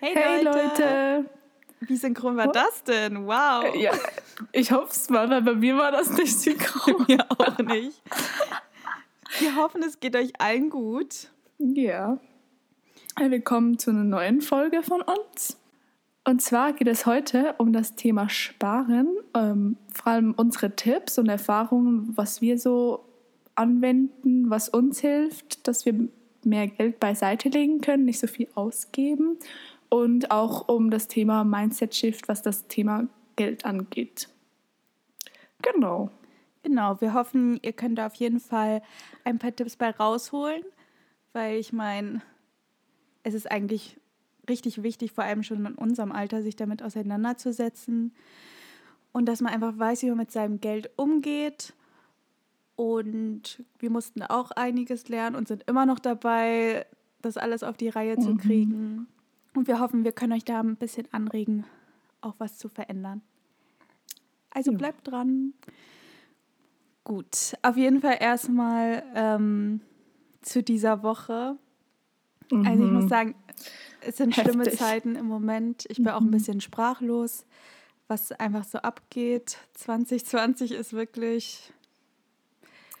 Hey, hey Leute. Leute. Wie synchron war das denn? Wow. Ja, ich hoffe es mal, weil bei mir war das nicht synchron. mir auch nicht. Wir hoffen, es geht euch allen gut. Ja. Willkommen zu einer neuen Folge von uns. Und zwar geht es heute um das Thema Sparen, ähm, vor allem unsere Tipps und Erfahrungen, was wir so anwenden, was uns hilft, dass wir mehr Geld beiseite legen können, nicht so viel ausgeben und auch um das Thema Mindset Shift, was das Thema Geld angeht. Genau. Genau, wir hoffen, ihr könnt da auf jeden Fall ein paar Tipps bei rausholen, weil ich meine, es ist eigentlich richtig wichtig, vor allem schon in unserem Alter, sich damit auseinanderzusetzen und dass man einfach weiß, wie man mit seinem Geld umgeht. Und wir mussten auch einiges lernen und sind immer noch dabei, das alles auf die Reihe mhm. zu kriegen. Und wir hoffen, wir können euch da ein bisschen anregen, auch was zu verändern. Also ja. bleibt dran. Gut, auf jeden Fall erstmal ähm, zu dieser Woche. Mhm. Also ich muss mhm. sagen, es sind Heftig. schlimme Zeiten im Moment. Ich bin mhm. auch ein mhm. bisschen sprachlos, was einfach so abgeht. 2020 ist wirklich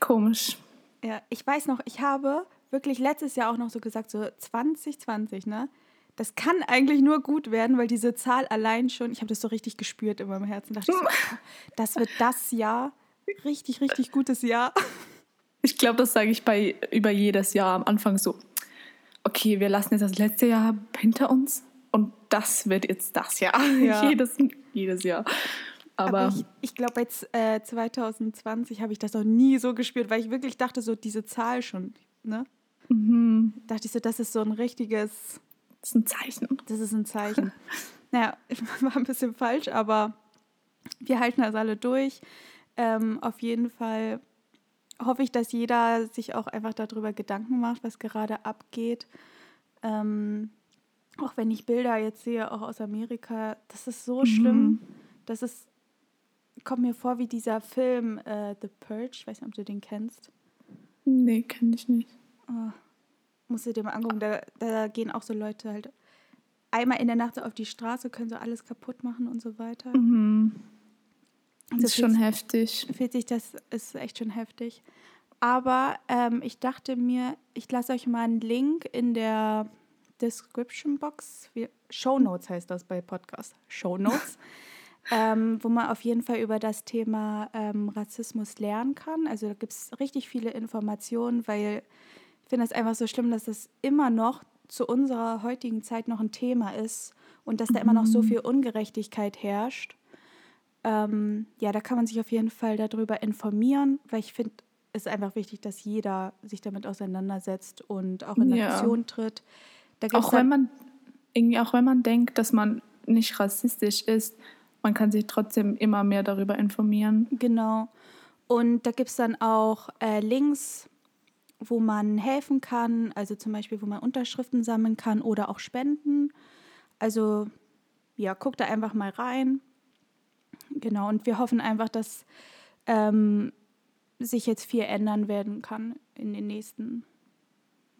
komisch. Ja, ich weiß noch, ich habe wirklich letztes Jahr auch noch so gesagt, so 2020, ne? Das kann eigentlich nur gut werden, weil diese Zahl allein schon, ich habe das so richtig gespürt in meinem Herzen, dachte ich so, das wird das Jahr, richtig, richtig gutes Jahr. Ich glaube, das sage ich bei über jedes Jahr am Anfang so. Okay, wir lassen jetzt das letzte Jahr hinter uns und das wird jetzt das Jahr. Ja. jedes, jedes Jahr. Aber, Aber ich, ich glaube, jetzt äh, 2020 habe ich das noch nie so gespürt, weil ich wirklich dachte, so diese Zahl schon, ne? Mhm. Dachte ich so, das ist so ein richtiges das ist ein Zeichen. Das ist ein Zeichen. naja, war ein bisschen falsch, aber wir halten das alle durch. Ähm, auf jeden Fall hoffe ich, dass jeder sich auch einfach darüber Gedanken macht, was gerade abgeht. Ähm, auch wenn ich Bilder jetzt sehe, auch aus Amerika, das ist so mhm. schlimm. Das ist, kommt mir vor wie dieser Film äh, The Purge. Ich weiß nicht, ob du den kennst. Nee, kenne ich nicht. Oh, musst du dir mal angucken, da, da gehen auch so Leute halt einmal in der Nacht so auf die Straße, können so alles kaputt machen und so weiter. Mhm. Das ist schon heftig. Fühlt sich, das ist echt schon heftig. Aber ähm, ich dachte mir, ich lasse euch mal einen Link in der Description Box. Show Notes heißt das bei Podcast. Show Notes. ähm, wo man auf jeden Fall über das Thema ähm, Rassismus lernen kann. Also da gibt es richtig viele Informationen, weil finde es einfach so schlimm, dass das immer noch zu unserer heutigen Zeit noch ein Thema ist und dass da immer noch so mhm. viel Ungerechtigkeit herrscht. Ähm, ja, da kann man sich auf jeden Fall darüber informieren, weil ich finde, es ist einfach wichtig, dass jeder sich damit auseinandersetzt und auch in ja. Aktion tritt. auch wenn man irgendwie auch wenn man denkt, dass man nicht rassistisch ist, man kann sich trotzdem immer mehr darüber informieren. Genau. Und da gibt es dann auch äh, Links wo man helfen kann, also zum Beispiel, wo man Unterschriften sammeln kann oder auch spenden. Also ja, guckt da einfach mal rein. Genau, und wir hoffen einfach, dass ähm, sich jetzt viel ändern werden kann in den nächsten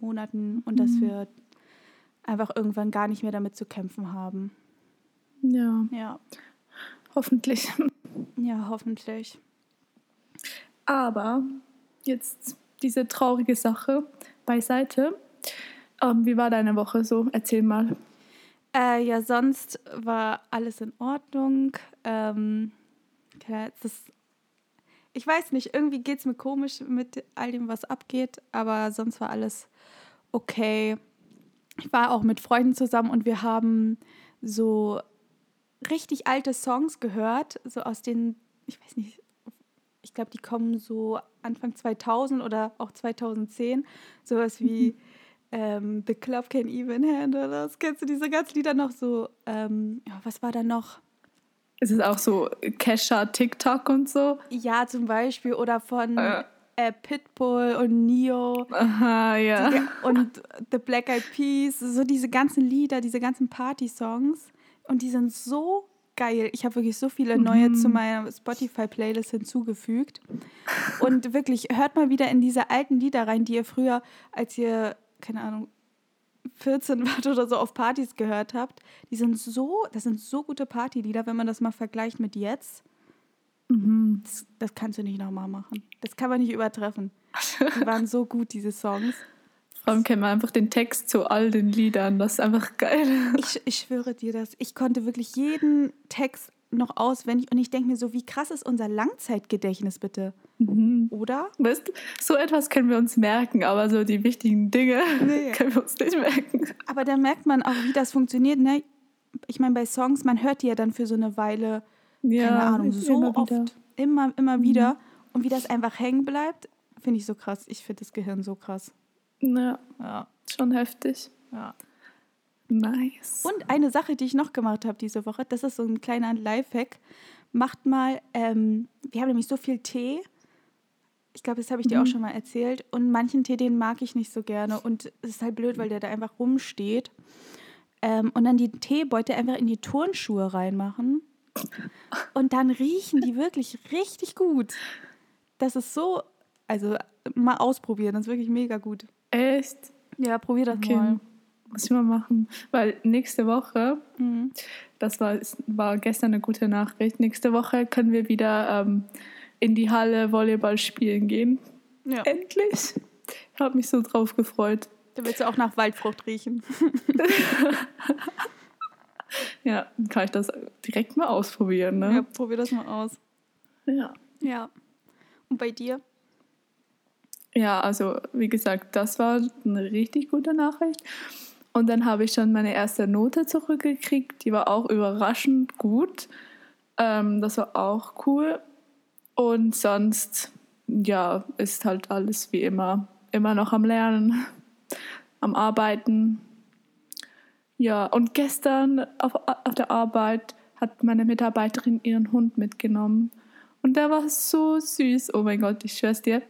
Monaten und mhm. dass wir einfach irgendwann gar nicht mehr damit zu kämpfen haben. Ja. Ja. Hoffentlich. Ja, hoffentlich. Aber jetzt diese traurige Sache beiseite. Ähm, wie war deine Woche so? Erzähl mal. Äh, ja, sonst war alles in Ordnung. Ähm, das, ich weiß nicht, irgendwie geht es mir komisch mit all dem, was abgeht, aber sonst war alles okay. Ich war auch mit Freunden zusammen und wir haben so richtig alte Songs gehört, so aus den, ich weiß nicht, ich glaube, die kommen so Anfang 2000 oder auch 2010. Sowas wie mhm. ähm, The Club Can Even Handle das. Kennst du diese ganzen Lieder noch so? Ähm, ja, was war da noch? Ist es auch so Kesha, TikTok und so? Ja, zum Beispiel. Oder von äh. Äh, Pitbull und Neo. Aha, ja. Die, und The Black Eyed Peas. So diese ganzen Lieder, diese ganzen Party-Songs. Und die sind so geil. Ich habe wirklich so viele neue mhm. zu meiner Spotify-Playlist hinzugefügt. Und wirklich, hört mal wieder in diese alten Lieder rein, die ihr früher, als ihr, keine Ahnung, 14 wart oder so auf Partys gehört habt, die sind so, das sind so gute Partylieder, wenn man das mal vergleicht mit jetzt. Mhm. Das, das kannst du nicht nochmal machen. Das kann man nicht übertreffen. Die waren so gut, diese Songs. Vor allem kennt man einfach den Text zu all den Liedern. Das ist einfach geil. Ich, ich schwöre dir das. Ich konnte wirklich jeden Text noch auswendig und ich denke mir so, wie krass ist unser Langzeitgedächtnis bitte? Mhm. Oder? Weißt du, so etwas können wir uns merken, aber so die wichtigen Dinge Nee. können wir uns nicht merken. Aber da merkt man auch, wie das funktioniert. Ne? Ich meine, bei Songs, man hört die ja dann für so eine Weile, keine Ahnung, so immer oft, wieder. Mhm. immer, immer wieder. Und wie das einfach hängen bleibt, finde ich so krass. Ich finde das Gehirn so krass. Ja, Ja, schon heftig. ja. Nice. Und eine Sache, die ich noch gemacht habe diese Woche, das ist so ein kleiner Lifehack. Macht mal, ähm, wir haben nämlich so viel Tee. Ich glaube, das habe ich dir auch schon mal erzählt. Und manchen Tee, den mag ich nicht so gerne. Und es ist halt blöd, weil der da einfach rumsteht. Ähm, und dann die Teebeutel einfach in die Turnschuhe reinmachen. Und dann riechen die wirklich richtig gut. Das ist so, also mal ausprobieren, das ist wirklich mega gut. Echt? Ja, probier das Okay. mal. Muss ich mal machen. Weil nächste Woche, Mhm. das war, war gestern eine gute Nachricht, nächste Woche können wir wieder ähm, in die Halle Volleyball spielen gehen. Ja. Endlich. Ich habe mich so drauf gefreut. Da willst du auch nach Waldfrucht riechen. Ja, dann kann ich das direkt mal ausprobieren. Ja, Ne? probier das mal aus. Ja. Ja. Und bei dir? Ja, also wie gesagt, das war eine richtig gute Nachricht. Und dann habe ich schon meine erste Note zurückgekriegt. Die war auch überraschend gut. Ähm, das war auch cool. Und sonst, ja, ist halt alles wie immer. Immer noch am Lernen, am Arbeiten. Ja, und gestern auf, auf der Arbeit hat meine Mitarbeiterin ihren Hund mitgenommen. Und der war so süß. Oh mein Gott, ich schwör's dir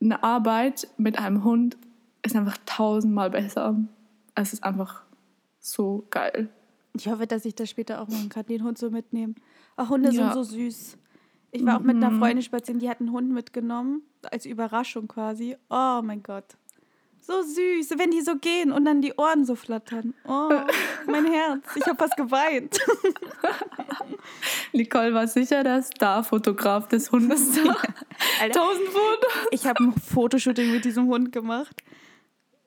eine Arbeit mit einem Hund ist einfach tausendmal besser. Es ist einfach so geil. Ich hoffe, dass ich das später auch machen kann, den Hund so mitnehmen. Ach, Hunde Ja. sind so süß. Ich war auch mit einer Mhm. Freundin spazieren, die hat einen Hund mitgenommen, als Überraschung quasi. Oh mein Gott. So süß, wenn die so gehen und dann die Ohren so flattern. Oh, mein Herz. Ich habe fast geweint. Nicole war sicher der Star-Fotograf des Hundes. Alter, Tausend Fotos. ich habe ein Fotoshooting mit diesem Hund gemacht.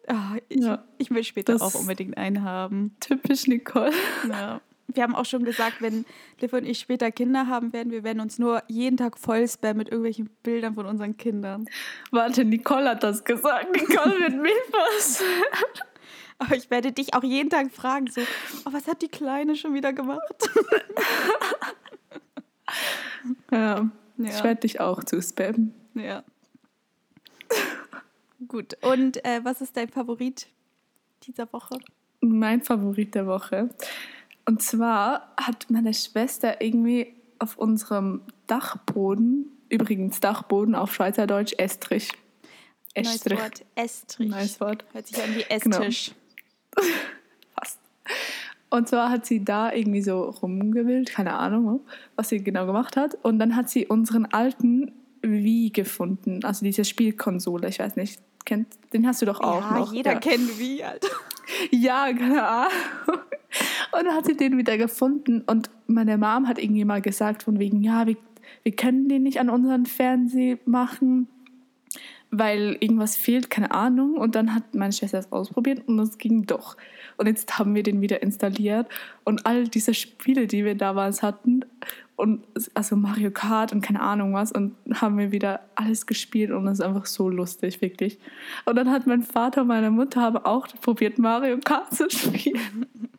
Ah, ich, Ja. ich will später Das- auch unbedingt einen haben. Typisch Nicole. Ja. Wir haben auch schon gesagt, wenn Liv und ich später Kinder haben werden, wir werden uns nur jeden Tag voll spammen mit irgendwelchen Bildern von unseren Kindern. Warte, Nicole hat das gesagt. Nicole wird mich was. Aber ich werde dich auch jeden Tag fragen, so, oh, was hat die Kleine schon wieder gemacht? Ja, ich Ja. werde dich auch zuspammen. Ja. Gut, und äh, was ist dein Favorit dieser Woche? Mein Favorit der Woche. Und zwar hat meine Schwester irgendwie auf unserem Dachboden, übrigens Dachboden auf Schweizerdeutsch, Estrich. Neues Estrich. Wort, Estrich. Neues Wort. Hört sich an wie Genau. Esstisch. Fast. Und zwar hat sie da irgendwie so rumgewühlt, keine Ahnung, was sie genau gemacht hat. Und dann hat sie unseren alten Wii gefunden, also diese Spielkonsole, ich weiß nicht, kennt, den hast du doch auch ja, noch. jeder ja. kennt wie, Alter. Ja, keine Ahnung. Und dann hat sie den wieder gefunden und meine Mom hat irgendwie mal gesagt von wegen, ja, wir, wir können den nicht an unseren Fernseher machen, weil irgendwas fehlt, keine Ahnung. Und dann hat meine Schwester das ausprobiert und es ging doch. Und jetzt haben wir den wieder installiert und all diese Spiele, die wir damals hatten, und also Mario Kart und keine Ahnung was, und haben wir wieder alles gespielt und es ist einfach so lustig, wirklich. Und dann hat mein Vater und meine Mutter haben auch probiert, Mario Kart zu spielen.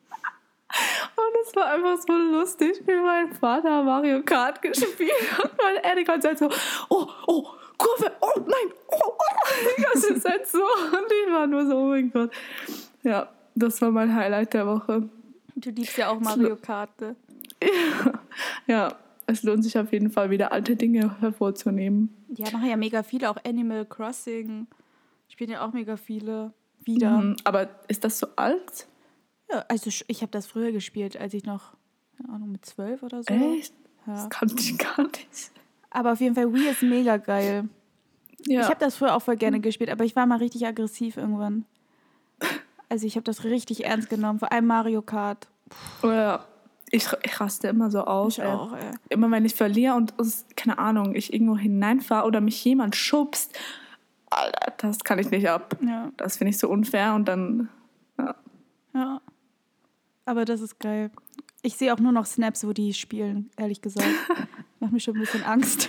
Und es war einfach so lustig, wie mein Vater Mario Kart gespielt hat. Weil er die ganze Zeit so, oh, oh, Kurve, oh nein, oh, oh. Die ganze Zeit so. Und ich war nur so, oh mein Gott. Ja, das war mein Highlight der Woche. Du liebst ja auch Mario Kart. ne? Ja, es lohnt sich auf jeden Fall wieder alte Dinge hervorzunehmen. Ja, machen ja mega viele, auch Animal Crossing. Spielen ja auch mega viele. Wieder. Mhm, aber ist das so alt? Also ich habe das früher gespielt, als ich noch, keine Ahnung, mit zwölf oder so. Echt? Ja. Das kannte ich gar nicht. Aber auf jeden Fall, Wii ist mega geil. Ja. Ich habe das früher auch voll gerne gespielt, aber ich war mal richtig aggressiv irgendwann. Also ich habe das richtig ernst genommen, vor allem Mario Kart. Oh ja. Ich, ich raste immer so aus. Ich auch, ey. Immer wenn ich verliere und keine Ahnung, ich irgendwo hineinfahre oder mich jemand schubst, Alter, das kann ich nicht ab. Ja, Das finde ich so unfair und dann. Ja. ja. Aber das ist geil. Ich sehe auch nur noch Snaps, wo die spielen, ehrlich gesagt. Macht mir schon ein bisschen Angst.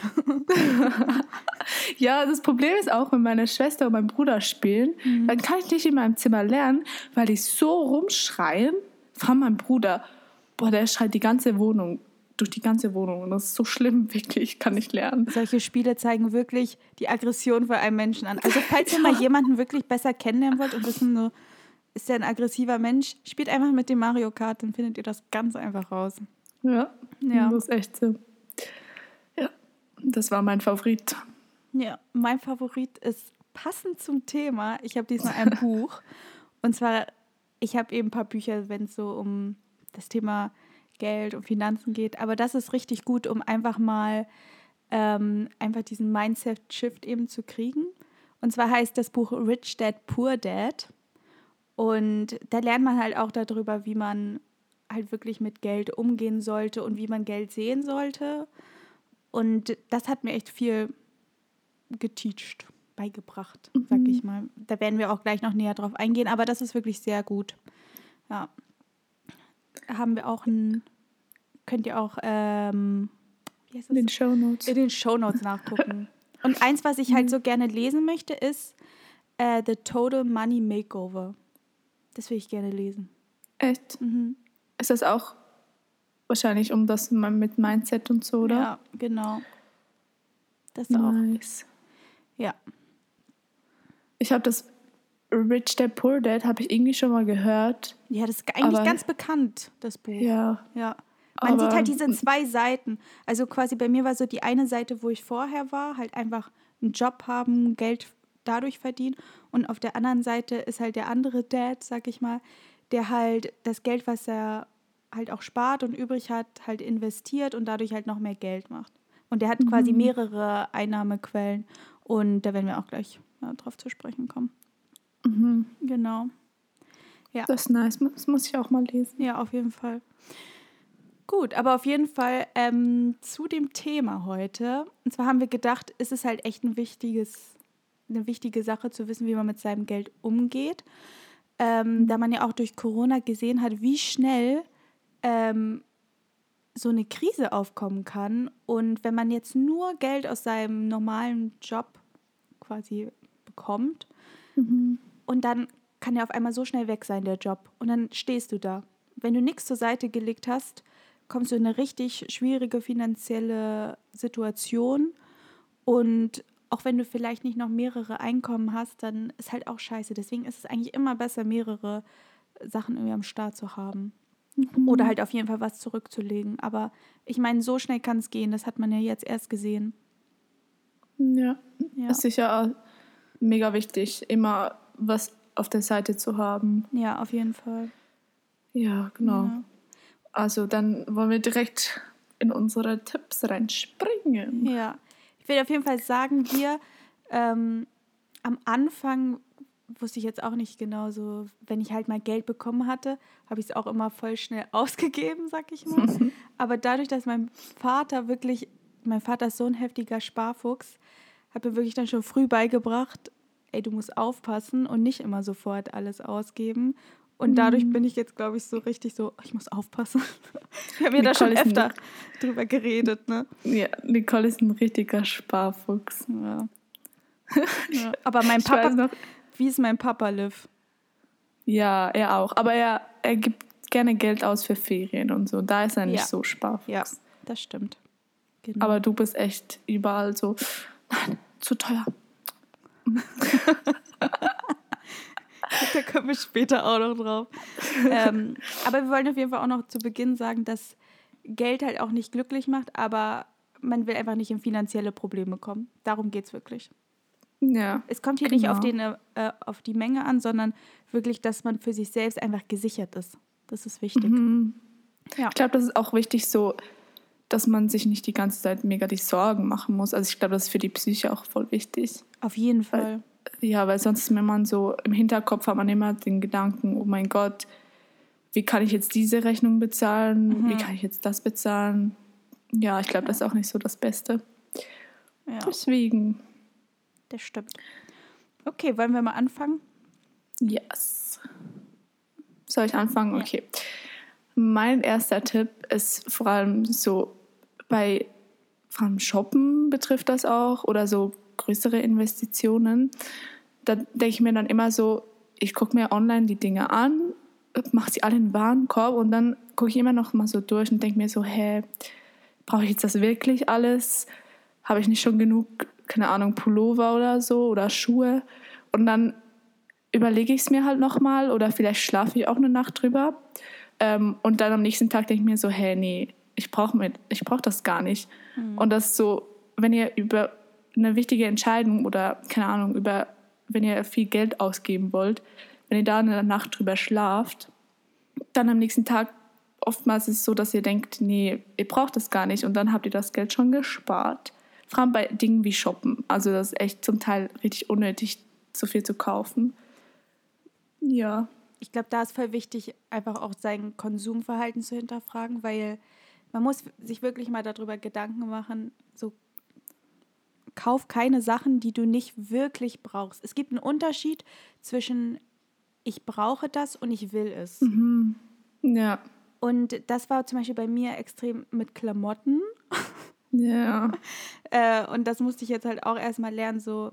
ja, das Problem ist auch, wenn meine Schwester und mein Bruder spielen, Mhm. dann kann ich nicht in meinem Zimmer lernen, weil die so rumschreien. Vor allem mein Bruder. Boah, der schreit die ganze Wohnung, durch die ganze Wohnung. Und das ist so schlimm, wirklich. Ich kann nicht lernen. Solche Spiele zeigen wirklich die Aggression von einem Menschen an. Also falls ihr mal jemanden wirklich besser kennenlernen wollt und wissen, so, ist der ein aggressiver Mensch, spielt einfach mit dem Mario Kart, dann findet ihr das ganz einfach raus. Ja, Ja. das ist echt so. Ja, das war mein Favorit. Ja, mein Favorit ist passend zum Thema. Ich habe diesmal ein Buch. Und zwar, ich habe eben ein paar Bücher, wenn es so um das Thema Geld und Finanzen geht. Aber das ist richtig gut, um einfach mal ähm, einfach diesen Mindset-Shift eben zu kriegen. Und zwar heißt das Buch Rich Dad, Poor Dad. Und da lernt man halt auch darüber, wie man halt wirklich mit Geld umgehen sollte und wie man Geld sehen sollte. Und das hat mir echt viel geteacht, beigebracht, sag ich mal. Da werden wir auch gleich noch näher drauf eingehen, aber das ist wirklich sehr gut. Ja. Haben wir auch ein, könnt ihr auch, ähm, In den? Show Notes. in den Shownotes nachgucken. Und eins, was ich halt so gerne lesen möchte, ist äh, The Total Money Makeover. Das will ich gerne lesen. Echt? Mhm. Ist das auch wahrscheinlich um das mit Mindset und so, oder? Ja, genau. Das auch. Nice. Ja. Ich habe das Rich Dad Poor Dad habe ich irgendwie schon mal gehört. Ja, das ist eigentlich ganz bekannt, das Buch. Ja. Ja. Man sieht halt diese zwei Seiten. Also quasi bei mir war so die eine Seite, wo ich vorher war, halt einfach einen Job haben, Geld dadurch verdienen. Und auf der anderen Seite ist halt der andere Dad, sag ich mal, der halt das Geld, was er halt auch spart und übrig hat, halt investiert und dadurch halt noch mehr Geld macht. Und der hat quasi mehrere Einnahmequellen. Und da werden wir auch gleich ja, drauf zu sprechen kommen. Mhm. Genau. Ja. Das ist nice. Das muss ich auch mal lesen. Ja, auf jeden Fall. Gut, aber auf jeden Fall ähm, zu dem Thema heute. Und zwar haben wir gedacht, ist es halt echt ein wichtiges, eine wichtige Sache zu wissen, wie man mit seinem Geld umgeht. Ähm, da man ja auch durch Corona gesehen hat, wie schnell ähm, so eine Krise aufkommen kann. Und wenn man jetzt nur Geld aus seinem normalen Job quasi bekommt, und dann kann er auf einmal so schnell weg sein, der Job. Und dann stehst du da. Wenn du nichts zur Seite gelegt hast, kommst du in eine richtig schwierige finanzielle Situation. Und auch wenn du vielleicht nicht noch mehrere Einkommen hast, dann ist halt auch scheiße. Deswegen ist es eigentlich immer besser, mehrere Sachen irgendwie am Start zu haben. Oder halt auf jeden Fall was zurückzulegen. Aber ich meine, so schnell kann es gehen. Das hat man ja jetzt erst gesehen. Ja. Ja, Ist sicher mega wichtig, immer was auf der Seite zu haben. ja auf jeden Fall. Ja, genau. Ja. Also dann wollen wir direkt in unsere Tipps reinspringen. Ja, ich will auf jeden Fall sagen, wir ähm, am Anfang wusste ich jetzt auch nicht genau so, wenn ich halt mal Geld bekommen hatte, habe ich es auch immer voll schnell ausgegeben, sag ich mal. Aber dadurch, dass mein Vater wirklich, mein Vater ist so ein heftiger Sparfuchs, hat mir wirklich dann schon früh beigebracht, ey, du musst aufpassen und nicht immer sofort alles ausgeben. Und dadurch bin ich jetzt, glaube ich, so richtig so, ich muss aufpassen. Wir haben ja da schon ist ein- öfter drüber geredet, ne? Ja, Nicole ist ein richtiger Sparfuchs. Ja. ja. Aber mein Papa, noch, wie ist mein Papa, Liv? ja, er auch. Aber er, er gibt gerne Geld aus für Ferien und so. Da ist er nicht Ja. so Sparfuchs. Ja, das stimmt. Genau. Aber du bist echt überall so, nein, zu teuer. da kommen wir später auch noch drauf. ähm, aber wir wollen auf jeden Fall auch noch zu Beginn sagen, dass Geld halt auch nicht glücklich macht, aber man will einfach nicht in finanzielle Probleme kommen. Darum geht es wirklich. Ja. Es kommt hier nicht auf, Genau. den, äh, auf die Menge an, sondern wirklich, dass man für sich selbst einfach gesichert ist. Das ist wichtig. Mhm. Ja. Ich glaube, das ist auch wichtig so, dass man sich nicht die ganze Zeit mega die Sorgen machen muss. Also ich glaube, das ist für die Psyche auch voll wichtig. Auf jeden Fall. Ja, weil sonst, wenn man so im Hinterkopf hat man immer den Gedanken, oh mein Gott, wie kann ich jetzt diese Rechnung bezahlen? Mhm. Wie kann ich jetzt das bezahlen? Ja, ich glaube, das ist auch nicht so das Beste. Ja. Deswegen. Das stimmt. Okay, wollen wir mal anfangen? Yes. Soll ich anfangen? Okay. Mein erster Tipp ist vor allem so bei vor allem Shoppen betrifft das auch oder so größere Investitionen. Da denke ich mir dann immer so, ich gucke mir online die Dinge an, mache sie alle in den Warenkorb und dann gucke ich immer noch mal so durch und denke mir so, hä, brauche ich jetzt das wirklich alles? Habe ich nicht schon genug, keine Ahnung, Pullover oder so oder Schuhe? Und dann überlege ich es mir halt noch mal oder vielleicht schlafe ich auch eine Nacht drüber. Ähm, und dann am nächsten Tag denke ich mir so, hä, nee, ich brauche brauch das gar nicht. Mhm. Und das so, wenn ihr über eine wichtige Entscheidung oder, keine Ahnung, über, wenn ihr viel Geld ausgeben wollt, wenn ihr da eine Nacht drüber schlaft, dann am nächsten Tag oftmals ist es so, dass ihr denkt, nee, ihr braucht das gar nicht und dann habt ihr das Geld schon gespart. Vor allem bei Dingen wie Shoppen. Also das ist echt zum Teil richtig unnötig, so viel zu kaufen. Ja. Ich glaube, da ist voll wichtig, einfach auch sein Konsumverhalten zu hinterfragen, weil man muss sich wirklich mal darüber Gedanken machen, so kauf keine Sachen, die du nicht wirklich brauchst. Es gibt einen Unterschied zwischen ich brauche das und ich will es. Mhm. Ja. Und das war zum Beispiel bei mir extrem mit Klamotten. Ja. äh, und das musste ich jetzt halt auch erstmal lernen, so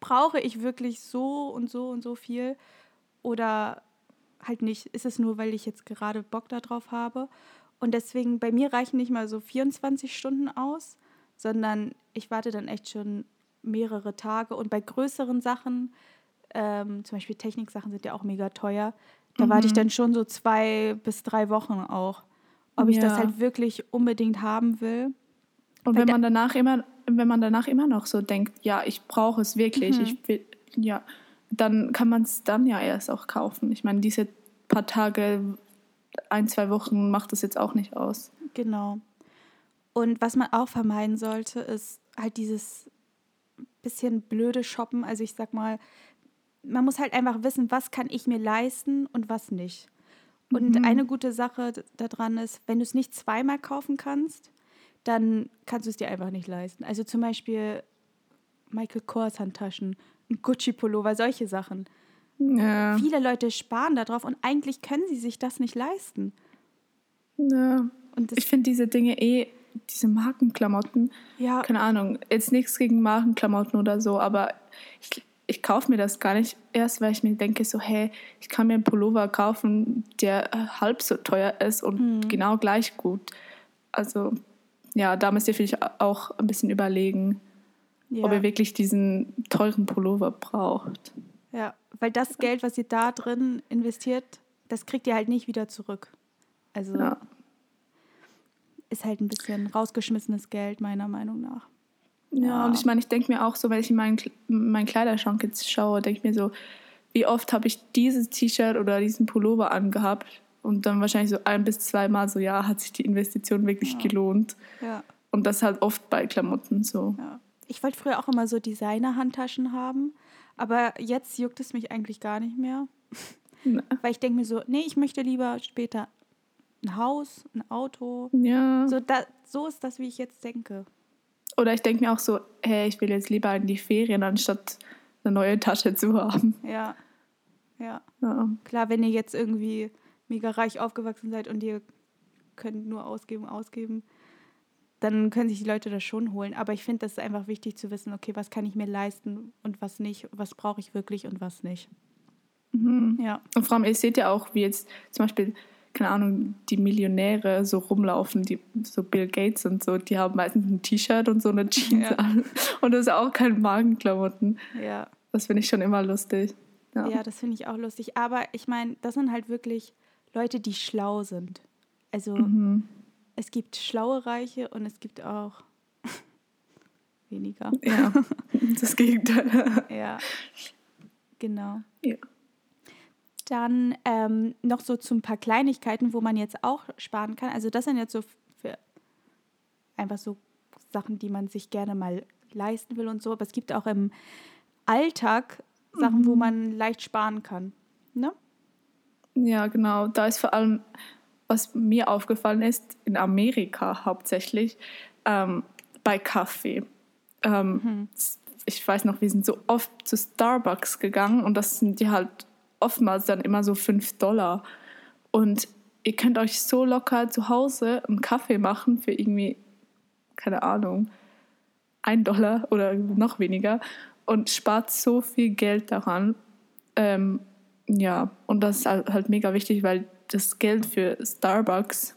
brauche ich wirklich so und so und so viel oder halt nicht, ist es nur, weil ich jetzt gerade Bock darauf habe. Und deswegen, bei mir reichen nicht mal so 24 Stunden aus, sondern ich warte dann echt schon mehrere Tage. Und bei größeren Sachen, ähm, zum Beispiel Techniksachen sind ja auch mega teuer, da mhm. warte ich dann schon so zwei bis drei Wochen auch, ob ich das halt wirklich unbedingt haben will. Und wenn man danach immer, wenn man danach immer noch so denkt, ja, ich brauche es wirklich, mhm. ich will, ja, dann kann man es dann ja erst auch kaufen. Ich meine, diese paar Tage ein, zwei Wochen macht das jetzt auch nicht aus. Genau. Und was man auch vermeiden sollte, ist halt dieses bisschen blöde Shoppen. Also ich sag mal, man muss halt einfach wissen, was kann ich mir leisten und was nicht. Und mhm. eine gute Sache daran ist, wenn du es nicht zweimal kaufen kannst, dann kannst du es dir einfach nicht leisten. Also zum Beispiel Michael Kors Handtaschen, ein Gucci-Pullover, solche Sachen. Ja. Viele Leute sparen darauf und eigentlich können sie sich das nicht leisten. Ja. Ich finde diese Dinge eh, diese Markenklamotten, ja. keine Ahnung, jetzt nichts gegen Markenklamotten oder so, aber ich, ich kaufe mir das gar nicht erst, weil ich mir denke, so, hey, ich kann mir einen Pullover kaufen, der halb so teuer ist und mhm. genau gleich gut. Also, ja, da müsst ihr vielleicht auch ein bisschen überlegen, ja. ob ihr wirklich diesen teuren Pullover braucht. Ja, weil das Geld, was ihr da drin investiert, das kriegt ihr halt nicht wieder zurück. Also ja. Ist halt ein bisschen rausgeschmissenes Geld, meiner Meinung nach. Ja, ja. und ich meine, ich denke mir auch so, wenn ich in meinen, meinen Kleiderschrank jetzt schaue, denke ich mir so, wie oft habe ich dieses T-Shirt oder diesen Pullover angehabt und dann wahrscheinlich so ein bis zweimal so, ja, hat sich die Investition wirklich ja. gelohnt. Ja. Und das halt oft bei Klamotten so. Ja. Ich wollte früher auch immer so Designer-Handtaschen haben. Aber jetzt juckt es mich eigentlich gar nicht mehr. Nee. Weil ich denke mir so, nee, ich möchte lieber später ein Haus, ein Auto. Ja. So, da, so ist das, wie ich jetzt denke. Oder ich denke mir auch so, hey, ich will jetzt lieber in die Ferien, anstatt eine neue Tasche zu haben. Ja. Ja. ja. Klar, wenn ihr jetzt irgendwie mega reich aufgewachsen seid und ihr könnt nur ausgeben, ausgeben, dann können sich die Leute das schon holen. Aber ich finde, das ist einfach wichtig zu wissen, okay, was kann ich mir leisten und was nicht, was brauche ich wirklich und was nicht. Mhm. Ja. Und vor allem, ihr seht ja auch, wie jetzt zum Beispiel, keine Ahnung, die Millionäre so rumlaufen, die so Bill Gates und so, die haben meistens ein T-Shirt und so eine Jeans ja. an. Und das ist auch kein Magenklamotten. Ja. Das finde ich schon immer lustig. Ja, ja das finde ich auch lustig. Aber ich meine, das sind halt wirklich Leute, die schlau sind. Also mhm es gibt schlaue Reiche und es gibt auch weniger. Ja, das Gegenteil. ja, genau. Ja. Dann ähm, noch so zu ein paar Kleinigkeiten, wo man jetzt auch sparen kann. Also das sind jetzt so für einfach so Sachen, die man sich gerne mal leisten will und so. Aber es gibt auch im Alltag Sachen, mhm. wo man leicht sparen kann. Ne? Ja, genau. Da ist vor allem, was mir aufgefallen ist, in Amerika hauptsächlich, ähm, bei Kaffee. Ähm, mhm. Ich weiß noch, wir sind so oft zu Starbucks gegangen und das sind die halt oftmals dann immer so 5 Dollar. Und ihr könnt euch so locker zu Hause einen Kaffee machen für irgendwie, keine Ahnung, 1 Dollar oder noch weniger und spart so viel Geld daran. Ähm, ja, und das ist halt, halt mega wichtig, weil das Geld für Starbucks,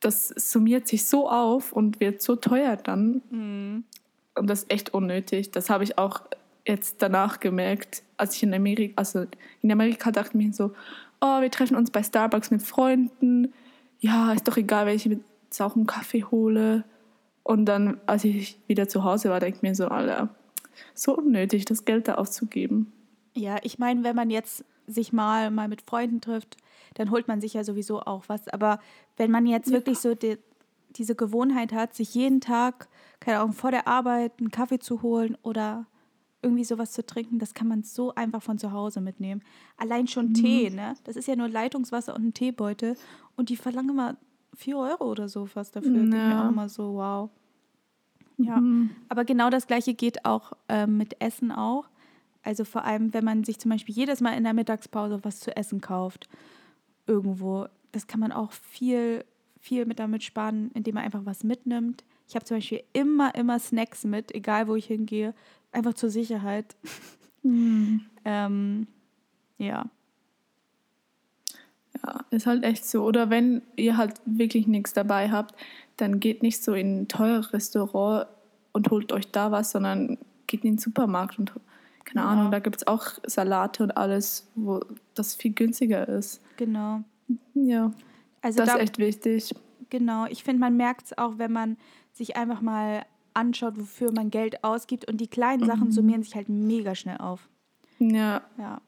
das summiert sich so auf und wird so teuer dann. Mhm. Und das ist echt unnötig. Das habe ich auch jetzt danach gemerkt, als ich in Amerika, also in Amerika dachte ich mir so, oh, wir treffen uns bei Starbucks mit Freunden. Ja, ist doch egal, wenn ich mir jetzt auch einen Kaffee hole. Und dann, als ich wieder zu Hause war, denke ich mir so, Alter, so unnötig, das Geld da auszugeben. Ja, ich meine, wenn man jetzt sich mal, mal mit Freunden trifft, dann holt man sich ja sowieso auch was. Aber wenn man jetzt ja. wirklich so die, diese Gewohnheit hat, sich jeden Tag, keine Ahnung, vor der Arbeit einen Kaffee zu holen oder irgendwie sowas zu trinken, das kann man so einfach von zu Hause mitnehmen. Allein schon mhm. Tee, ne? Das ist ja nur Leitungswasser und ein Teebeutel. Und die verlangen immer 4 Euro oder so fast dafür. Ja. Ich mir auch immer so, wow. Ja, mhm. aber genau das Gleiche geht auch äh, mit Essen auch. Also vor allem, wenn man sich zum Beispiel jedes Mal in der Mittagspause was zu essen kauft, irgendwo, das kann man auch viel, viel mit damit sparen, indem man einfach was mitnimmt. Ich habe zum Beispiel immer, immer Snacks mit, egal wo ich hingehe, einfach zur Sicherheit. Mhm. ähm, ja. Ja, ist halt echt so. Oder wenn ihr halt wirklich nichts dabei habt, dann geht nicht so in ein teures Restaurant und holt euch da was, sondern geht in den Supermarkt und keine ja. Ahnung, da gibt es auch Salate und alles, wo das viel günstiger ist. Genau. Ja. Also das da, ist echt wichtig. Genau. Ich finde, man merkt es auch, wenn man sich einfach mal anschaut, wofür man Geld ausgibt. Und die kleinen Sachen mhm. summieren sich halt mega schnell auf. Ja. Ja.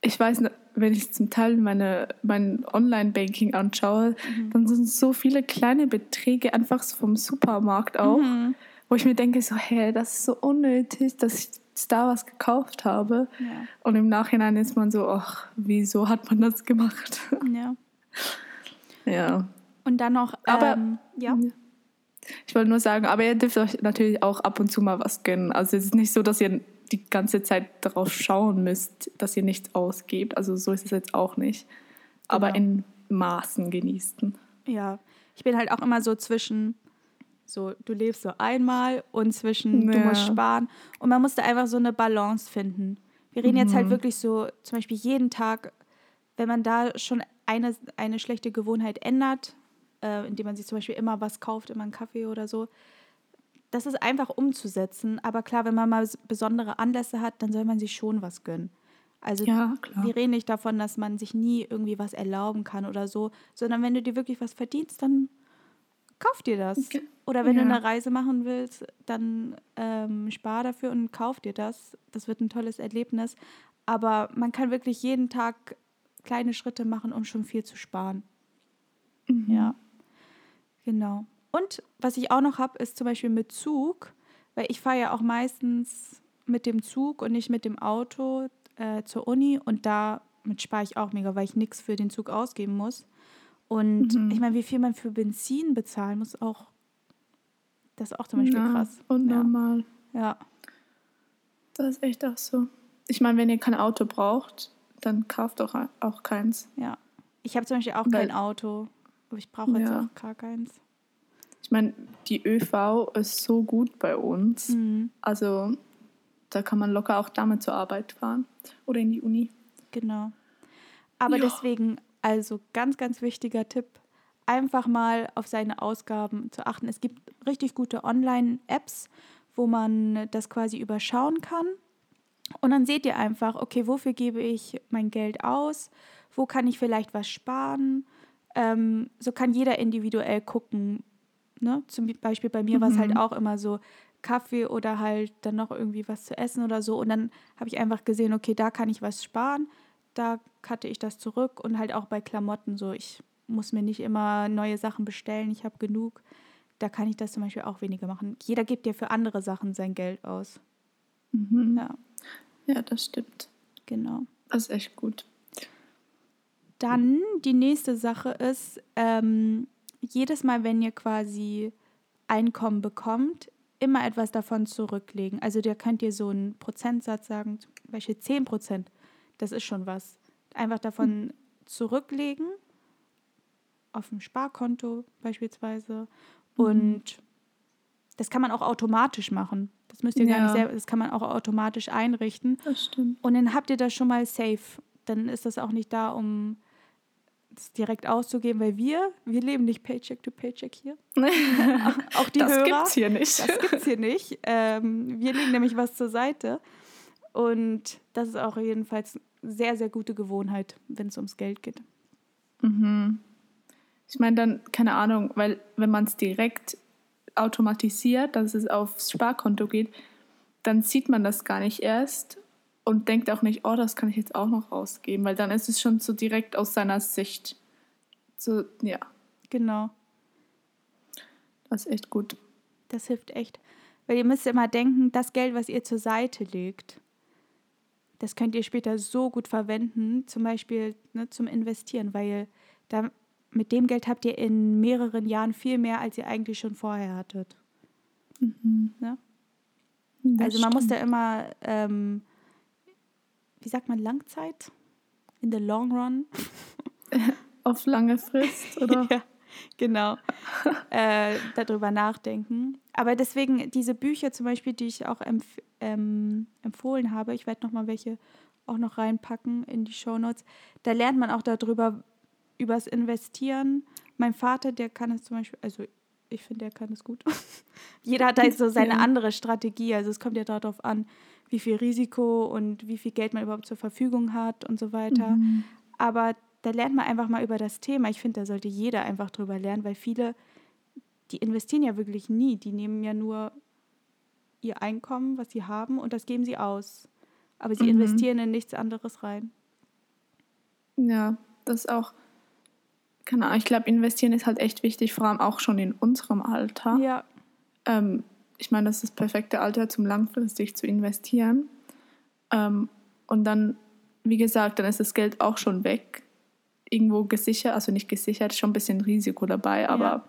Ich weiß, wenn ich zum Teil meine, mein Online-Banking anschaue, mhm. dann sind so viele kleine Beträge einfach vom Supermarkt auch, mhm. wo ich mir denke, so, hä, das ist so unnötig, dass ich da was gekauft habe. Ja. Und im Nachhinein ist man so, ach, wieso hat man das gemacht? Ja. ja. Und dann noch, aber ähm, ja. Ich wollte nur sagen, aber ihr dürft euch natürlich auch ab und zu mal was gönnen. Also es ist nicht so, dass ihr die ganze Zeit darauf schauen müsst, dass ihr nichts ausgebt. Also so ist es jetzt auch nicht. Aber genau. in Maßen genießen. Ja, ich bin halt auch immer so zwischen, so du lebst so einmal und zwischen ja. du musst sparen. Und man musste einfach so eine Balance finden. Wir reden mhm. jetzt halt mhm. wirklich so, zum Beispiel jeden Tag, wenn man da schon eine, eine schlechte Gewohnheit ändert, äh, indem man sich zum Beispiel immer was kauft, immer einen Kaffee oder so, das ist einfach umzusetzen. Aber klar, wenn man mal besondere Anlässe hat, dann soll man sich schon was gönnen. Also ja, wir reden nicht davon, dass man sich nie irgendwie was erlauben kann oder so, sondern wenn du dir wirklich was verdienst, dann kauf dir das. Oder wenn ja. du eine Reise machen willst, dann ähm, spar dafür und kauf dir das. Das wird ein tolles Erlebnis. Aber man kann wirklich jeden Tag kleine Schritte machen, um schon viel zu sparen. Mhm. Ja, genau. Und was ich auch noch habe, ist zum Beispiel mit Zug, weil ich fahre ja auch meistens mit dem Zug und nicht mit dem Auto äh, zur Uni und damit spare ich auch mega, weil ich nichts für den Zug ausgeben muss. Und mhm. ich meine, wie viel man für Benzin bezahlen muss, auch das ist auch zum Beispiel ja, krass. Und normal. Ja. Das ist echt auch so. Ich meine, wenn ihr kein Auto braucht, dann kauft doch auch keins. Ja. Ich habe zum Beispiel auch Weil, kein Auto, aber ich brauche jetzt ja. auch gar keins. Ich meine, die ÖV ist so gut bei uns. Mhm. Also da kann man locker auch damit zur Arbeit fahren oder in die Uni. Genau. Aber ja. deswegen, also ganz, ganz wichtiger Tipp, einfach mal auf seine Ausgaben zu achten. Es gibt richtig gute Online-Apps, wo man das quasi überschauen kann. Und dann seht ihr einfach, okay, wofür gebe ich mein Geld aus? Wo kann ich vielleicht was sparen? Ähm, so kann jeder individuell gucken, Ne? Zum Beispiel bei mir mhm. war es halt auch immer so Kaffee oder halt dann noch irgendwie was zu essen oder so. Und dann habe ich einfach gesehen, okay, da kann ich was sparen, da cutte ich das zurück und halt auch bei Klamotten so, ich muss mir nicht immer neue Sachen bestellen, ich habe genug. Da kann ich das zum Beispiel auch weniger machen. Jeder gibt ja für andere Sachen sein Geld aus. Mhm. Ja, Ja, das stimmt. genau. Das ist echt gut. Dann die nächste Sache ist, ähm, jedes Mal, wenn ihr quasi Einkommen bekommt, immer etwas davon zurücklegen. Also da könnt ihr so einen Prozentsatz sagen, zum Beispiel 10 Prozent. Das ist schon was. Einfach davon zurücklegen, auf dem Sparkonto beispielsweise. Und das kann man auch automatisch machen. Das müsst ihr gar Ja. nicht selber, das kann man auch automatisch einrichten. Das stimmt. Und dann habt ihr das schon mal safe. Dann ist das auch nicht da, um das direkt auszugeben, weil wir, wir leben nicht Paycheck to Paycheck hier. Auch die das Hörer. gibt's hier nicht. Das gibt's hier nicht. Ähm, wir legen nämlich was zur Seite. Und das ist auch jedenfalls eine sehr, sehr gute Gewohnheit, wenn es ums Geld geht. Mhm. Ich meine dann, keine Ahnung, weil wenn man es direkt automatisiert, dass es aufs Sparkonto geht, dann sieht man das gar nicht erst und denkt auch nicht, oh, das kann ich jetzt auch noch ausgeben, weil dann ist es schon so direkt aus seiner Sicht. So, ja, Genau. das ist echt gut. Das hilft echt. Weil ihr müsst immer denken, das Geld, was ihr zur Seite legt, das könnt ihr später so gut verwenden, zum Beispiel ne, zum Investieren, weil da, mit dem Geld habt ihr in mehreren Jahren viel mehr, als ihr eigentlich schon vorher hattet. Ne? Das also man muss da stimmt. immer, ähm, wie sagt man, Langzeit? In the long run? auf lange Frist, oder? ja, genau. äh, darüber nachdenken. Aber deswegen diese Bücher zum Beispiel, die ich auch empf ähm, empfohlen habe, ich werde nochmal welche auch noch reinpacken in die Shownotes, da lernt man auch darüber, übers Investieren. Mein Vater, der kann es zum Beispiel, also ich finde, der kann es gut. Jeder hat da jetzt so seine andere Strategie. Also es kommt ja darauf an, wie viel Risiko und wie viel Geld man überhaupt zur Verfügung hat und so weiter. Mhm. Aber da lernt man einfach mal über das Thema. Ich finde, da sollte jeder einfach drüber lernen, weil viele, die investieren ja wirklich nie. Die nehmen ja nur ihr Einkommen, was sie haben, und das geben sie aus. Aber sie Mhm. investieren in nichts anderes rein. Ja, das ist auch, keine Ahnung, ich glaube, investieren ist halt echt wichtig, vor allem auch schon in unserem Alter. Ja, Ähm, ich meine, das ist das perfekte Alter, zum langfristig zu investieren. Ähm, und dann, wie gesagt, dann ist das Geld auch schon weg. Irgendwo gesichert, also nicht gesichert, schon ein bisschen Risiko dabei, aber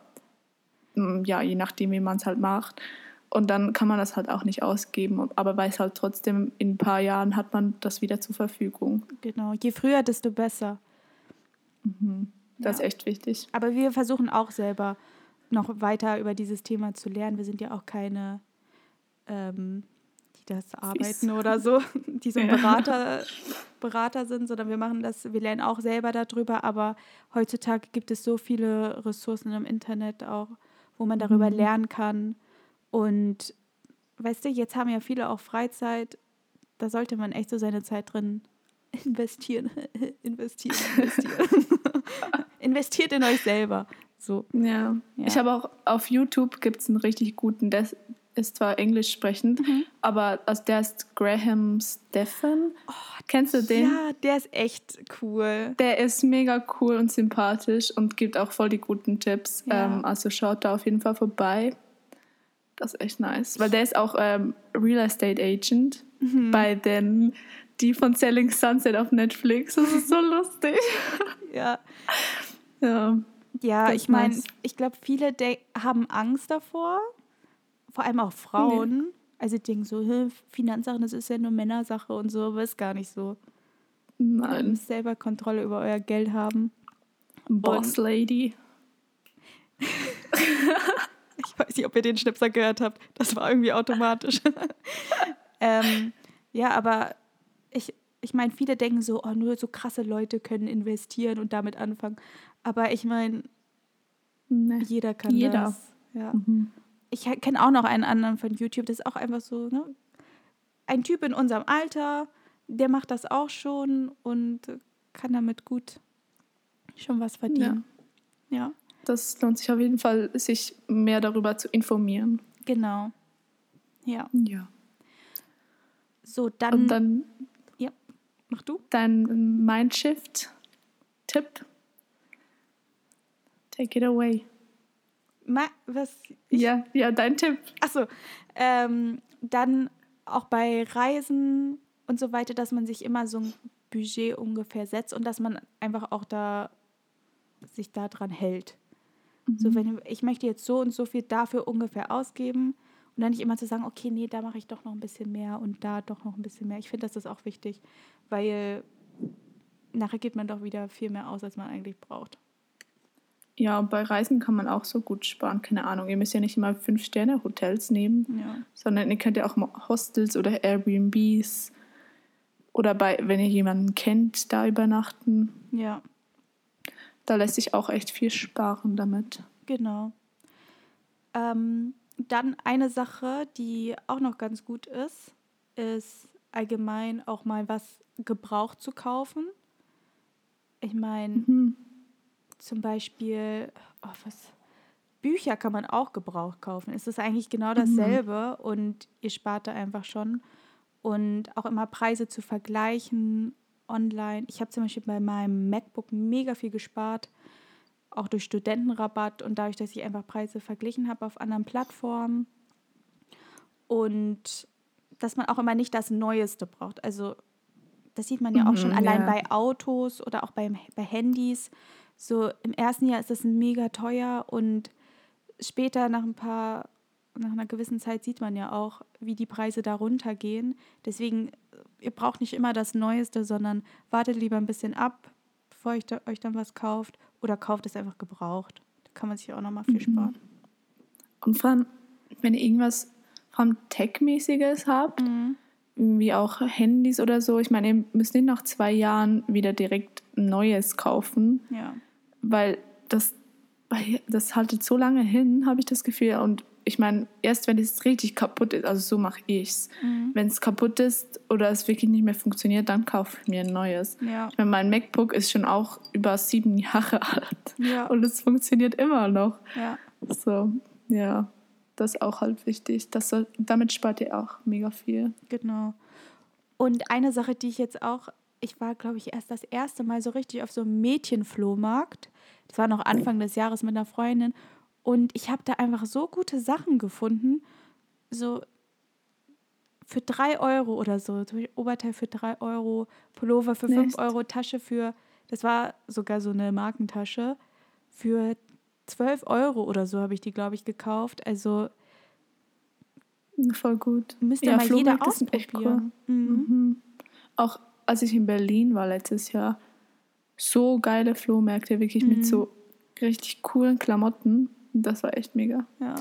mm, ja, je nachdem, wie man es halt macht. Und dann kann man das halt auch nicht ausgeben, aber weiß halt trotzdem, in ein paar Jahren hat man das wieder zur Verfügung. genau. Je früher, desto besser. Das ist Ja. echt wichtig. Aber wir versuchen auch selber noch weiter über dieses Thema zu lernen. Wir sind ja auch keine, ähm, die das arbeiten oder so, die so Ja. Berater, Berater sind, sondern wir machen das, wir lernen auch selber darüber. Aber heutzutage gibt es so viele Ressourcen im Internet auch, wo man darüber Mhm. lernen kann. Und weißt du, jetzt haben ja viele auch Freizeit. Da sollte man echt so seine Zeit drin investieren. investieren, investieren. Investiert in euch selber. So. Ja. Ja. Ich habe auch auf YouTube gibt es einen richtig guten, der ist zwar englisch sprechend, Mhm. aber also der ist Graham Stephan. Kennst du den? Oh, Ja, der ist echt cool. Der ist mega cool und sympathisch und gibt auch voll die guten Tipps. Ja. Ähm, also schaut da auf jeden Fall vorbei. Das ist echt nice. Weil der ist auch ähm, Real Estate Agent Mhm. bei den, die von Selling Sunset auf Netflix. Das ist so lustig. Ja, Ja. Ja ich meine, ich glaube, viele haben Angst davor. Vor allem auch Frauen. Also die denken so, "Hä, Finanzsachen, das ist ja nur Männersache und so, aber ist gar nicht so. Ihr Nein. müsst selber Kontrolle über euer Geld haben. Boss Lady. Ich weiß nicht, ob ihr den Schnipser gehört habt. Das war irgendwie automatisch. ähm, ja, aber ich, ich meine, viele denken so, oh, nur so krasse Leute können investieren und damit anfangen. Aber ich meine, Nee. jeder kann Jeder. das. Ja. Mhm. Ich kenne auch noch einen anderen von YouTube, das ist auch einfach so, ne? Ein Typ in unserem Alter, der macht das auch schon und kann damit gut schon was verdienen. Ja, Das lohnt sich auf jeden Fall, sich mehr darüber zu informieren. genau. Ja. Ja. So, dann, Und dann mach du. dein Mindshift-Tipp. Take it away. Ma was? Ja, ja, dein Tipp. Achso, ähm, dann auch bei Reisen und so weiter, dass man sich immer so ein Budget ungefähr setzt und dass man einfach auch da sich daran hält. Mhm. So, wenn ich möchte jetzt so und so viel dafür ungefähr ausgeben und dann nicht immer zu sagen, okay, nee, da mache ich doch noch ein bisschen mehr und da doch noch ein bisschen mehr. Ich finde, das ist auch wichtig, weil nachher gibt man doch wieder viel mehr aus, als man eigentlich braucht. Ja, und bei Reisen kann man auch so gut sparen. Keine Ahnung, ihr müsst ja nicht immer Fünf-Sterne-Hotels nehmen, ja. sondern ihr könnt ja auch Hostels oder Airbnbs oder bei, wenn ihr jemanden kennt, da übernachten. Ja. Da lässt sich auch echt viel sparen damit. Genau. Ähm, dann eine Sache, die auch noch ganz gut ist, ist allgemein auch mal was gebraucht zu kaufen. Ich meine, mhm. Zum Beispiel, oh, was, Bücher kann man auch gebraucht kaufen. Es ist eigentlich genau mhm. dasselbe mhm. und ihr spart da einfach schon. Und auch immer Preise zu vergleichen online. Ich habe zum Beispiel bei meinem MacBook mega viel gespart, auch durch Studentenrabatt und dadurch, dass ich einfach Preise verglichen habe auf anderen Plattformen. Und dass man auch immer nicht das Neueste braucht. Also das sieht man ja auch mhm, schon allein ja. bei Autos oder auch bei, bei Handys. So im ersten Jahr ist das mega teuer und später nach ein paar, nach einer gewissen Zeit sieht man ja auch, wie die Preise da runtergehen. Deswegen, ihr braucht nicht immer das Neueste, sondern wartet lieber ein bisschen ab, bevor ihr euch dann was kauft oder kauft es einfach gebraucht. Da kann man sich auch nochmal viel mhm. sparen. Und vor allem, wenn ihr irgendwas vom Tech-mäßiges habt, mhm wie auch Handys oder so. Ich meine, ihr müsst nicht nach zwei Jahren wieder direkt neues kaufen. Ja. Weil das, das haltet so lange hin, habe ich das Gefühl. Und ich meine, erst wenn es richtig kaputt ist, also so mache ich es. Mhm. Wenn es kaputt ist oder es wirklich nicht mehr funktioniert, dann kaufe ich mir ein neues. Ja. Ich meine, mein MacBook ist schon auch über sieben Jahre alt. Ja. Und es funktioniert immer noch. Ja. So, ja das ist auch halt wichtig. Das damit spart ihr auch mega viel. Genau. Und eine Sache, die ich jetzt auch, ich war, glaube ich, erst das erste Mal so richtig auf so einem Mädchenflohmarkt. Das war noch Anfang des Jahres mit einer Freundin. Und ich habe da einfach so gute Sachen gefunden. So für drei Euro oder so. Oberteil für drei Euro, Pullover für fünf Euro, Tasche für, das war sogar so eine Markentasche, für 12 Euro oder so habe ich die, glaube ich, gekauft. Also voll gut. Müsste ja, mal jeder ausprobieren. Cool. Mhm. Mhm. Auch als ich in Berlin war letztes Jahr, so geile Flohmärkte, wirklich mhm. mit so richtig coolen Klamotten. Das war echt mega. Ja.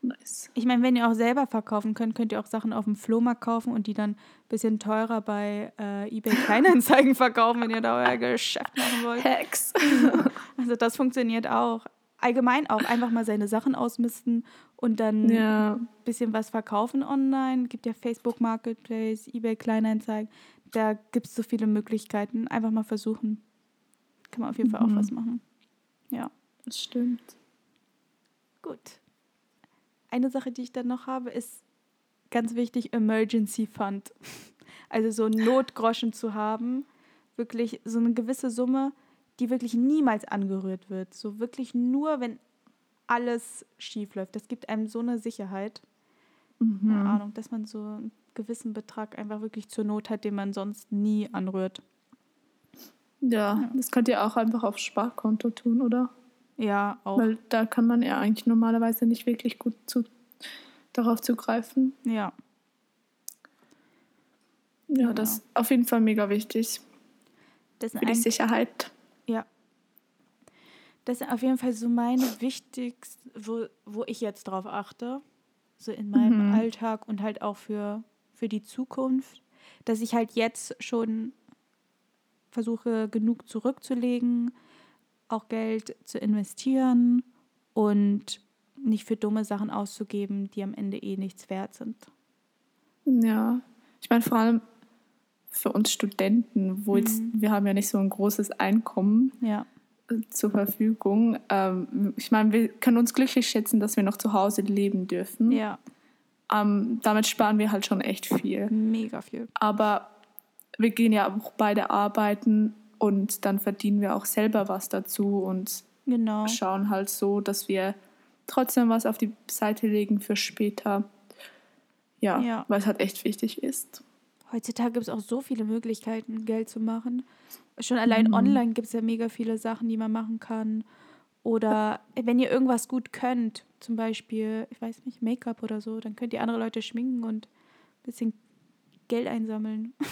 Nice. Ich meine, wenn ihr auch selber verkaufen könnt, könnt ihr auch Sachen auf dem Flohmarkt kaufen und die dann ein bisschen teurer bei äh, eBay Kleinanzeigen verkaufen, wenn ihr da euer Geschäft machen wollt. Hacks. also das funktioniert auch allgemein auch einfach mal seine Sachen ausmisten und dann ja. ein bisschen was verkaufen online. Gibt ja Facebook Marketplace, eBay Kleinanzeigen. Da gibt es so viele Möglichkeiten. Einfach mal versuchen. Kann man auf jeden mhm. Fall auch mhm. was machen. Ja. Das stimmt. Gut. Eine Sache, die ich dann noch habe, ist ganz wichtig, Emergency Fund. Also so Notgroschen zu haben. Wirklich so eine gewisse Summe, die wirklich niemals angerührt wird. So wirklich nur, wenn alles schief läuft. Das gibt einem so eine Sicherheit. Mhm. Keine Ahnung, dass man so einen gewissen Betrag einfach wirklich zur Not hat, den man sonst nie anrührt. Ja, ja. das könnt ihr auch einfach aufs Sparkonto tun, oder? Ja, auch. Weil da kann man ja eigentlich normalerweise nicht wirklich gut zu, darauf zugreifen. Ja. Ja, genau. das ist auf jeden Fall mega wichtig. Das für die Sicherheit. Ja. Das ist auf jeden Fall so meine wichtigste, wo, wo ich jetzt drauf achte, so in meinem mhm. Alltag und halt auch für, für die Zukunft, dass ich halt jetzt schon versuche, genug zurückzulegen, auch Geld zu investieren und nicht für dumme Sachen auszugeben, die am Ende eh nichts wert sind. Ja, ich meine vor allem für uns Studenten, wo mhm. jetzt, wir haben ja nicht so ein großes Einkommen ja. zur Verfügung. Ähm, ich meine, wir können uns glücklich schätzen, dass wir noch zu Hause leben dürfen. Ja. Ähm, damit sparen wir halt schon echt viel. Mega viel. Aber wir gehen ja auch beide arbeiten und dann verdienen wir auch selber was dazu und genau. schauen halt so, dass wir trotzdem was auf die Seite legen für später. ja, Ja. weil es halt echt wichtig ist. Heutzutage gibt es auch so viele Möglichkeiten, Geld zu machen. Schon allein Mhm. online gibt es ja mega viele Sachen, die man machen kann. Oder wenn ihr irgendwas gut könnt, zum Beispiel, ich weiß nicht, Make-up oder so, dann könnt ihr andere Leute schminken und ein bisschen Geld einsammeln.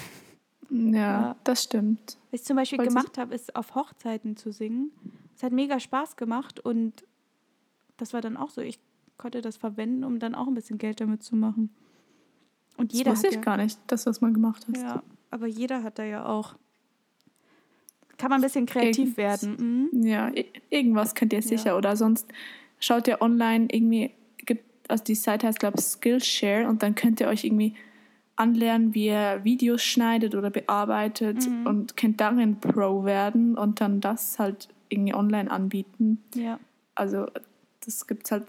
Ja, Ja. das stimmt. Was ich zum Beispiel Wollt gemacht habe, ist auf Hochzeiten zu singen. Es hat mega Spaß gemacht und das war dann auch so. Ich konnte das verwenden, um dann auch ein bisschen Geld damit zu machen. Und Das jeder wusste hat ich ja, gar nicht, dass du das mal gemacht hast. Ja, aber jeder hat da ja auch. Kann man ein bisschen kreativ Irgendwas. werden. Mhm. Ja, irgendwas könnt ihr sicher. Oder sonst schaut ihr online irgendwie, gibt, also die Seite heißt, glaube ich, Skillshare und dann könnt ihr euch irgendwie anlernen, wie ihr Videos schneidet oder bearbeitet Mhm. und könnt darin Pro werden und dann das halt irgendwie online anbieten. Ja. Also das gibt halt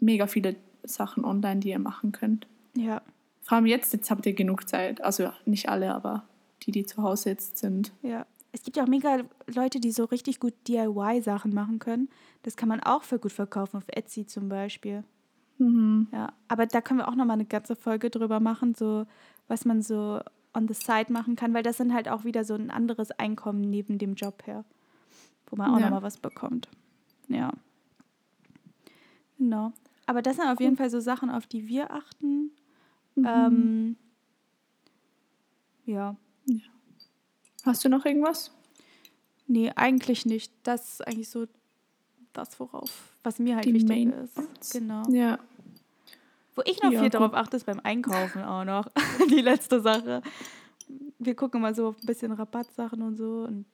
mega viele Sachen online, die ihr machen könnt. Ja. Vor allem jetzt, jetzt habt ihr genug Zeit. Also nicht alle, aber die, die zu Hause jetzt sind. Ja. Es gibt ja auch mega Leute, die so richtig gut DIY-Sachen machen können. Das kann man auch für gut verkaufen, auf Etsy zum Beispiel. Mhm. Ja, aber da können wir auch nochmal eine ganze Folge drüber machen, so was man so on the side machen kann, weil das sind halt auch wieder so ein anderes Einkommen neben dem Job her, wo man auch Ja. nochmal was bekommt. Ja. Genau. Aber das sind auf jeden Fall so Sachen, auf die wir achten. Mhm. Ähm, ja. Hast du noch irgendwas? Nee, eigentlich nicht. Das ist eigentlich so das, worauf, was mir halt Die wichtig Main ist. Points. Genau. Ja. Wo ich noch Ja, viel gut. darauf achte, ist beim Einkaufen auch noch. Die letzte Sache. Wir gucken mal so auf ein bisschen Rabattsachen und so und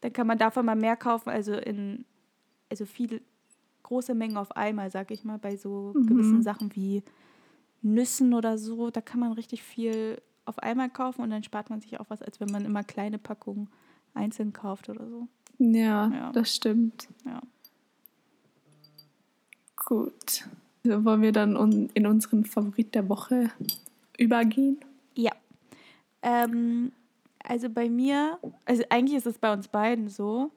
dann kann man davon mal mehr kaufen, also in also viel große Mengen auf einmal, sag ich mal, bei so Mhm. gewissen Sachen wie Nüssen oder so, da kann man richtig viel auf einmal kaufen und dann spart man sich auch was, als wenn man immer kleine Packungen einzeln kauft oder so. Ja, Ja. das stimmt. Ja. Gut. So, wollen wir dann in unseren Favorit der Woche übergehen? Ja. Ähm, also bei mir, also eigentlich ist es bei uns beiden so,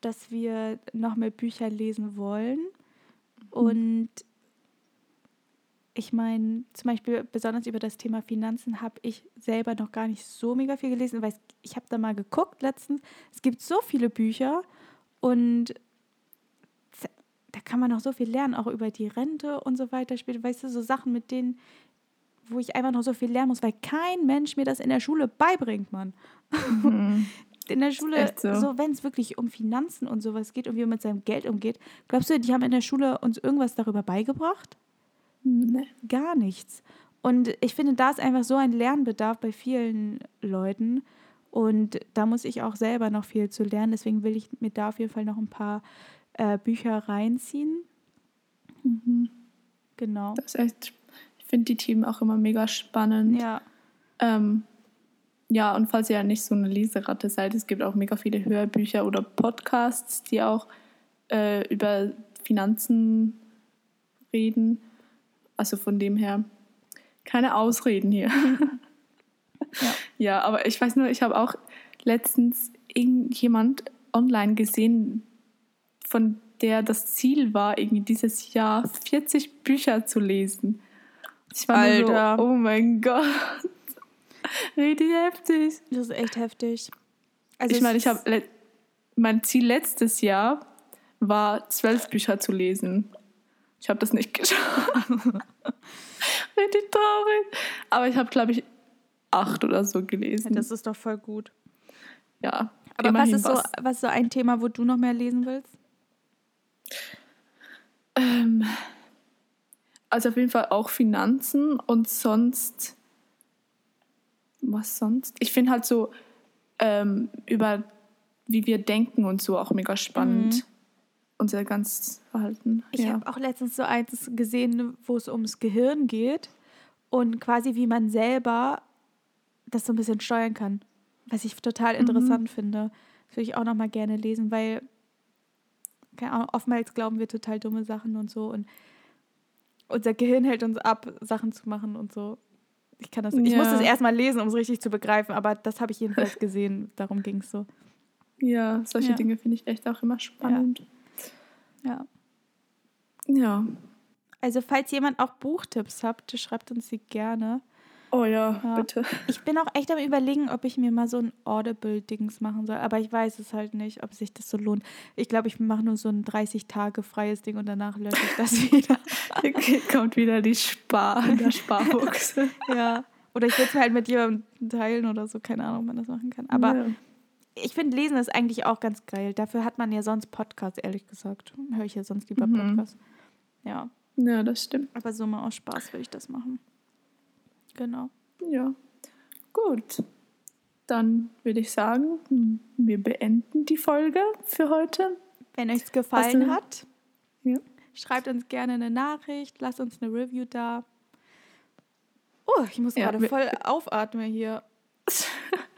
dass wir noch mehr Bücher lesen wollen. Und ich meine, zum Beispiel besonders über das Thema Finanzen habe ich selber noch gar nicht so mega viel gelesen, weil ich habe da mal geguckt letztens. Es gibt so viele Bücher und da kann man noch so viel lernen, auch über die Rente und so weiter. Später, weißt du, so Sachen, mit denen, wo ich einfach noch so viel lernen muss, weil kein Mensch mir das in der Schule beibringt, Mann. In der Schule, so. so, wenn es wirklich um Finanzen und sowas geht und wie man mit seinem Geld umgeht, glaubst du, die haben in der Schule uns irgendwas darüber beigebracht? Gar nichts. Und ich finde, da ist einfach so ein Lernbedarf bei vielen Leuten. Und da muss ich auch selber noch viel zu lernen. Deswegen will ich mir da auf jeden Fall noch ein paar äh, Bücher reinziehen. Genau. Das ist echt, ich finde die Themen auch immer mega spannend. Ja. Ähm, ja, und falls ihr ja nicht so eine Leseratte seid, es gibt auch mega viele Hörbücher oder Podcasts, die auch äh, über Finanzen reden. Also von dem her keine Ausreden hier. Ja. ja, aber ich weiß nur, ich habe auch letztens irgendjemand online gesehen, von der das Ziel war, irgendwie dieses Jahr 40 Bücher zu lesen. Ich war Alter. nur so, oh mein Gott. Richtig heftig. Das ist echt heftig. Also ich meine, ich habe mein Ziel letztes Jahr war, zwölf Bücher zu lesen. Ich habe das nicht geschafft. Richtig traurig. Aber ich habe, glaube ich, acht oder so Ja, gelesen. das ist doch voll gut. ja. Aber was ist, so, was ist so ein Thema, wo du noch mehr lesen willst? Ähm, also auf jeden Fall auch Finanzen und sonst. Was sonst? Ich finde halt so ähm, über wie wir denken und so auch mega spannend. Mhm. Unser ganzes Verhalten. Ich ja. habe auch letztens so eins gesehen, wo es ums Gehirn geht und quasi wie man selber das so ein bisschen steuern kann. Was ich total interessant finde. Das würde ich auch noch mal gerne lesen, weil keine Ahnung, oftmals glauben wir total dumme Sachen und so und unser Gehirn hält uns ab, Sachen zu machen und so. Ich kann das, ich muss Ja. das erstmal lesen, um es richtig zu begreifen, aber das habe ich jedenfalls gesehen. Darum ging es so. Ja, solche Ja. Dinge finde ich echt auch immer spannend. Ja. Ja. Also falls jemand auch Buchtipps habt, schreibt uns sie gerne. Oh ja, Ja. bitte. Ich bin auch echt am überlegen, ob ich mir mal so ein Audible-Dings machen soll. Aber ich weiß es halt nicht, ob sich das so lohnt. Ich glaube, ich mache nur so ein 30 Tage freies Ding und danach lösche ich das wieder. Kommt wieder die Spar, der Sparbuchse. ja. Oder ich will es halt mit jemandem teilen oder so. Keine Ahnung, ob man das machen kann. Aber ja. Ich finde, Lesen ist eigentlich auch ganz geil. Dafür hat man ja sonst Podcasts, ehrlich gesagt. Höre ich ja sonst lieber Mhm. Podcasts. Ja. ja, das stimmt. Aber so mal aus Spaß will ich das machen. Genau. Ja. Gut. Dann würde ich sagen, wir beenden die Folge für heute. Wenn euch es gefallen du- hat, Ja. schreibt uns gerne eine Nachricht, lasst uns eine Review da. Oh, ich muss Ja, gerade voll aufatmen hier.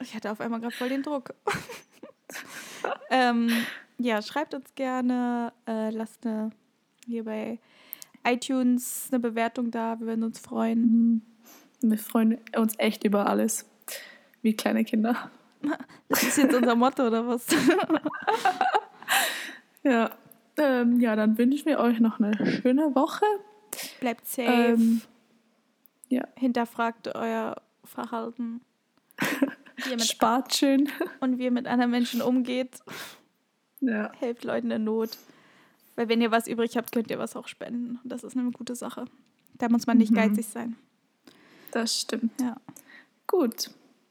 Ich hatte auf einmal gerade voll den Druck. ähm, ja, schreibt uns gerne, äh, lasst eine, hier bei iTunes eine Bewertung da, wir würden uns freuen. Wir freuen uns echt über alles. Wie kleine Kinder. Das ist jetzt unser Motto oder was? Ja. Ähm, ja, dann wünschen wir euch noch eine schöne Woche. Bleibt safe. Ähm, ja. Hinterfragt euer Verhalten. Wie ihr mit, Spart schön. und wie ihr mit anderen Menschen umgeht. Ja. Helft Leuten in Not. Weil wenn ihr was übrig habt, könnt ihr was auch spenden. Und das ist eine gute Sache. Da muss man nicht Mhm. geizig sein. Das stimmt. Ja. Gut.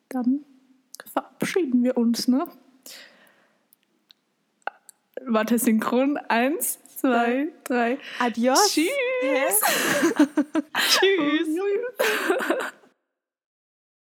Dann verabschieden wir uns, ne? Warte, synchron. Eins, zwei, drei. Adios. Tschüss. Tschüss.